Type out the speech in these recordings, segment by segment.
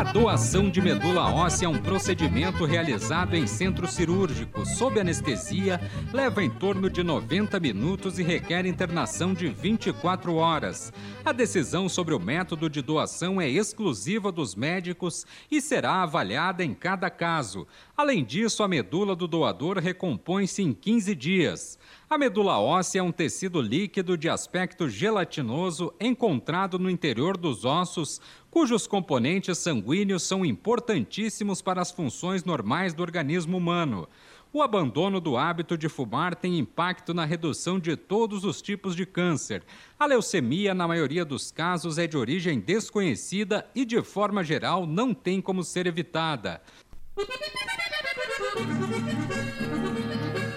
A doação de medula óssea é um procedimento realizado em centro cirúrgico, sob anestesia, leva em torno de 90 minutos e requer internação de 24 horas. A decisão sobre o método de doação é exclusiva dos médicos e será avaliada em cada caso. Além disso, a medula do doador recompõe-se em 15 dias. A medula óssea é um tecido líquido de aspecto gelatinoso encontrado no interior dos ossos, cujos componentes sanguíneos são importantíssimos para as funções normais do organismo humano. O abandono do hábito de fumar tem impacto na redução de todos os tipos de câncer. A leucemia, na maioria dos casos, é de origem desconhecida e, de forma geral, não tem como ser evitada.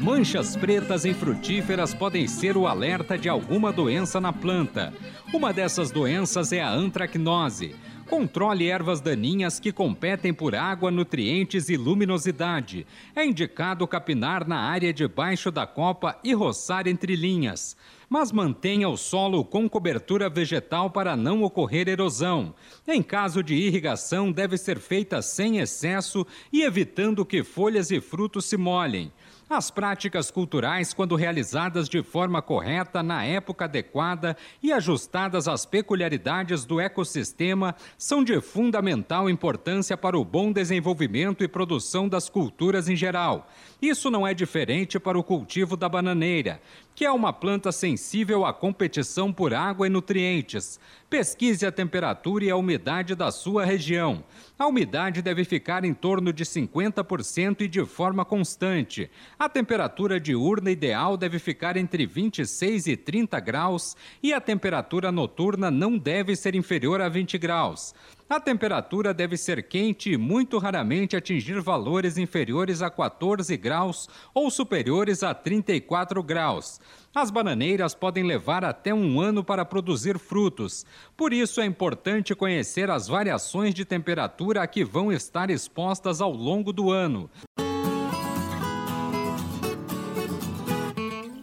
Manchas pretas em frutíferas podem ser o alerta de alguma doença na planta. Uma dessas doenças é a antracnose. Controle ervas daninhas que competem por água, nutrientes e luminosidade. É indicado capinar na área debaixo da copa e roçar entre linhas. Mas mantenha o solo com cobertura vegetal para não ocorrer erosão. Em caso de irrigação, deve ser feita sem excesso e evitando que folhas e frutos se molhem. As práticas culturais, quando realizadas de forma correta, na época adequada e ajustadas às peculiaridades do ecossistema, são de fundamental importância para o bom desenvolvimento e produção das culturas em geral. Isso não é diferente para o cultivo da bananeira, que é uma planta sensível à competição por água e nutrientes. Pesquise a temperatura e a umidade da sua região. A umidade deve ficar em torno de 50% e de forma constante. A temperatura diurna ideal deve ficar entre 26 e 30 graus e a temperatura noturna não deve ser inferior a 20 graus. A temperatura deve ser quente e muito raramente atingir valores inferiores a 14 graus ou superiores a 34 graus. As bananeiras podem levar até um ano para produzir frutos. Por isso é importante conhecer as variações de temperatura a que vão estar expostas ao longo do ano.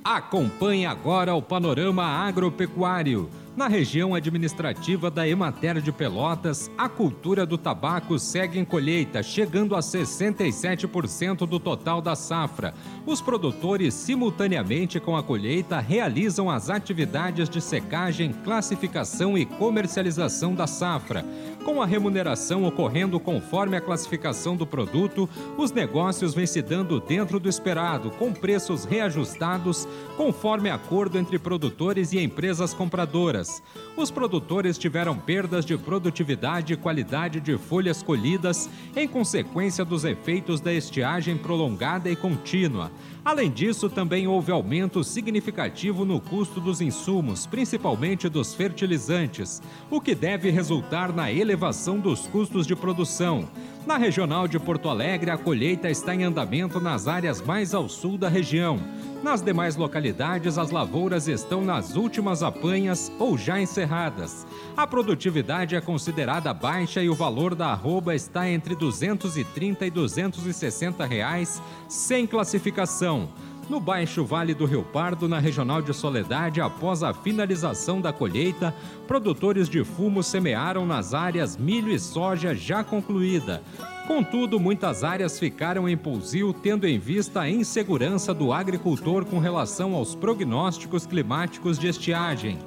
Acompanhe agora o panorama agropecuário. Na região administrativa da Emater de Pelotas, a cultura do tabaco segue em colheita, chegando a 67% do total da safra. Os produtores, simultaneamente com a colheita, realizam as atividades de secagem, classificação e comercialização da safra. Com a remuneração ocorrendo conforme a classificação do produto, os negócios vêm se dando dentro do esperado, com preços reajustados conforme acordo entre produtores e empresas compradoras. Os produtores tiveram perdas de produtividade e qualidade de folhas colhidas em consequência dos efeitos da estiagem prolongada e contínua. Além disso, também houve aumento significativo no custo dos insumos, principalmente dos fertilizantes, o que deve resultar na elevação dos custos de produção. Na regional de Porto Alegre, a colheita está em andamento nas áreas mais ao sul da região. Nas demais localidades, as lavouras estão nas últimas apanhas ou já encerradas. A produtividade é considerada baixa e o valor da arroba está entre 230 e 260 reais, sem classificação. No Baixo Vale do Rio Pardo, na Regional de Soledade, após a finalização da colheita, produtores de fumo semearam nas áreas milho e soja já concluída. Contudo, muitas áreas ficaram em pousio, tendo em vista a insegurança do agricultor com relação aos prognósticos climáticos de estiagem.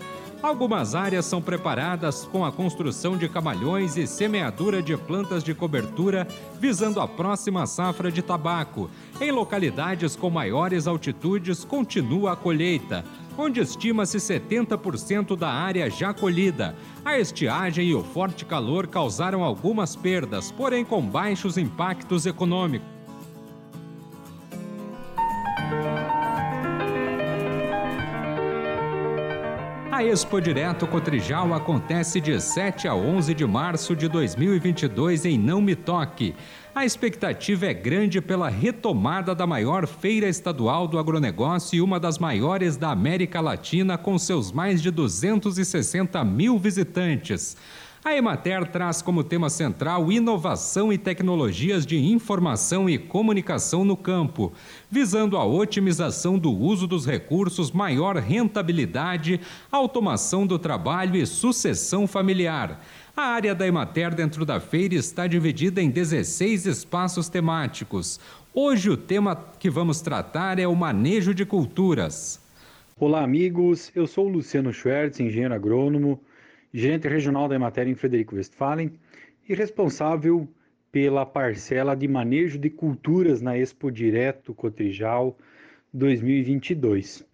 Algumas áreas são preparadas com a construção de camalhões e semeadura de plantas de cobertura, visando a próxima safra de tabaco. Em localidades com maiores altitudes, continua a colheita onde estima-se 70% da área já colhida. A estiagem e o forte calor causaram algumas perdas, porém com baixos impactos econômicos. A Expo Direto Cotrijal acontece de 7 a 11 de março de 2022 em Não Me Toque. A expectativa é grande pela retomada da maior feira estadual do agronegócio e uma das maiores da América Latina, com seus mais de 260 mil visitantes. A Emater traz como tema central inovação e tecnologias de informação e comunicação no campo, visando a otimização do uso dos recursos, maior rentabilidade, automação do trabalho e sucessão familiar. A área da Emater dentro da feira está dividida em 16 espaços temáticos. Hoje o tema que vamos tratar é o manejo de culturas. Olá, amigos. Eu sou Luciano Schwertz, engenheiro agrônomo gerente regional da matéria em Frederico Westphalen e responsável pela parcela de manejo de culturas na Expo Direto Cotrijal 2022.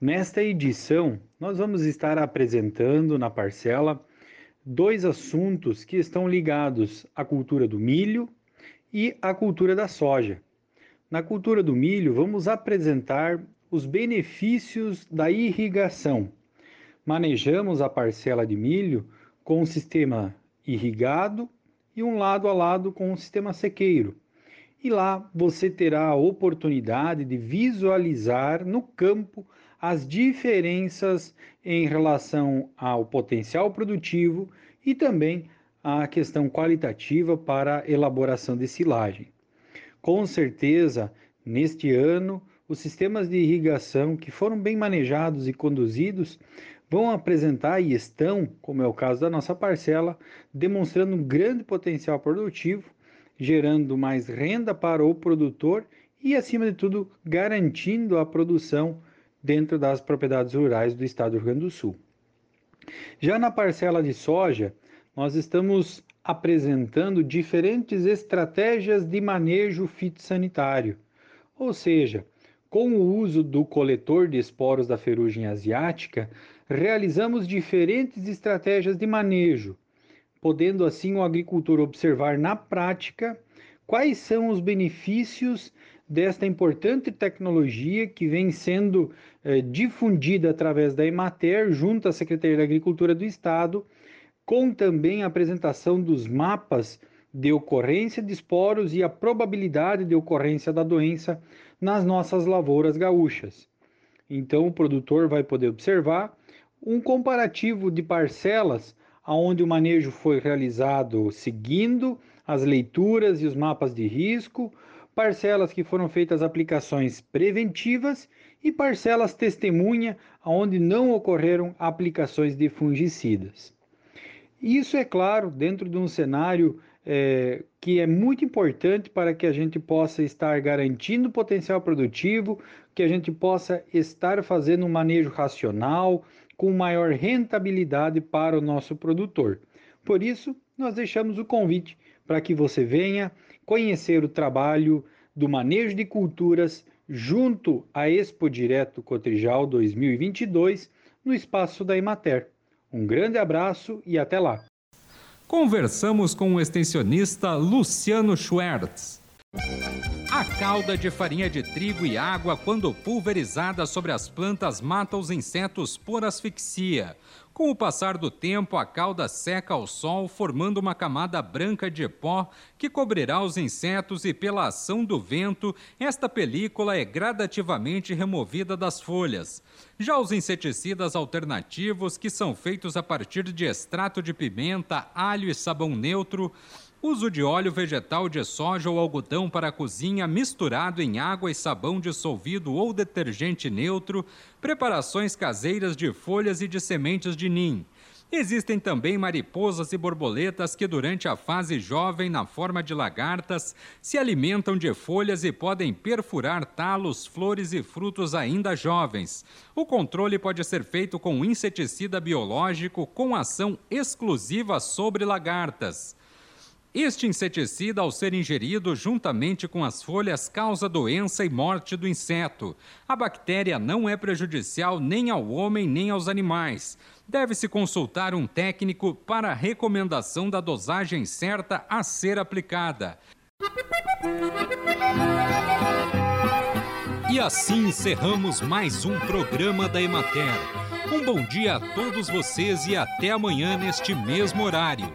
Nesta edição, nós vamos estar apresentando na parcela dois assuntos que estão ligados à cultura do milho e à cultura da soja. Na cultura do milho, vamos apresentar os benefícios da irrigação manejamos a parcela de milho com um sistema irrigado e um lado a lado com um sistema sequeiro. E lá você terá a oportunidade de visualizar no campo as diferenças em relação ao potencial produtivo e também a questão qualitativa para a elaboração de silagem. Com certeza, neste ano, os sistemas de irrigação que foram bem manejados e conduzidos vão apresentar e estão, como é o caso da nossa parcela, demonstrando um grande potencial produtivo, gerando mais renda para o produtor e, acima de tudo, garantindo a produção dentro das propriedades rurais do estado do Rio Grande do Sul. Já na parcela de soja, nós estamos apresentando diferentes estratégias de manejo fitossanitário, ou seja, com o uso do coletor de esporos da ferrugem asiática, realizamos diferentes estratégias de manejo, podendo assim o agricultor observar na prática quais são os benefícios desta importante tecnologia que vem sendo eh, difundida através da Emater junto à Secretaria da Agricultura do Estado, com também a apresentação dos mapas de ocorrência de esporos e a probabilidade de ocorrência da doença nas nossas lavouras gaúchas. Então, o produtor vai poder observar um comparativo de parcelas onde o manejo foi realizado seguindo as leituras e os mapas de risco, parcelas que foram feitas aplicações preventivas e parcelas testemunha onde não ocorreram aplicações de fungicidas. Isso é claro dentro de um cenário é, que é muito importante para que a gente possa estar garantindo potencial produtivo, que a gente possa estar fazendo um manejo racional, com maior rentabilidade para o nosso produtor. Por isso, nós deixamos o convite para que você venha conhecer o trabalho do manejo de culturas junto à Expo Direto Cotrijal 2022 no espaço da Imater. Um grande abraço e até lá! Conversamos com o extensionista Luciano Schwertz. A calda de farinha de trigo e água, quando pulverizada sobre as plantas, mata os insetos por asfixia. Com o passar do tempo, a calda seca ao sol, formando uma camada branca de pó que cobrirá os insetos e, pela ação do vento, esta película é gradativamente removida das folhas. Já os inseticidas alternativos, que são feitos a partir de extrato de pimenta, alho e sabão neutro, Uso de óleo vegetal de soja ou algodão para a cozinha misturado em água e sabão dissolvido ou detergente neutro, preparações caseiras de folhas e de sementes de nim. Existem também mariposas e borboletas que, durante a fase jovem, na forma de lagartas, se alimentam de folhas e podem perfurar talos, flores e frutos ainda jovens. O controle pode ser feito com inseticida biológico com ação exclusiva sobre lagartas. Este inseticida, ao ser ingerido juntamente com as folhas, causa doença e morte do inseto. A bactéria não é prejudicial nem ao homem nem aos animais. Deve-se consultar um técnico para a recomendação da dosagem certa a ser aplicada. E assim encerramos mais um programa da Emater Um bom dia a todos vocês e até amanhã neste mesmo horário.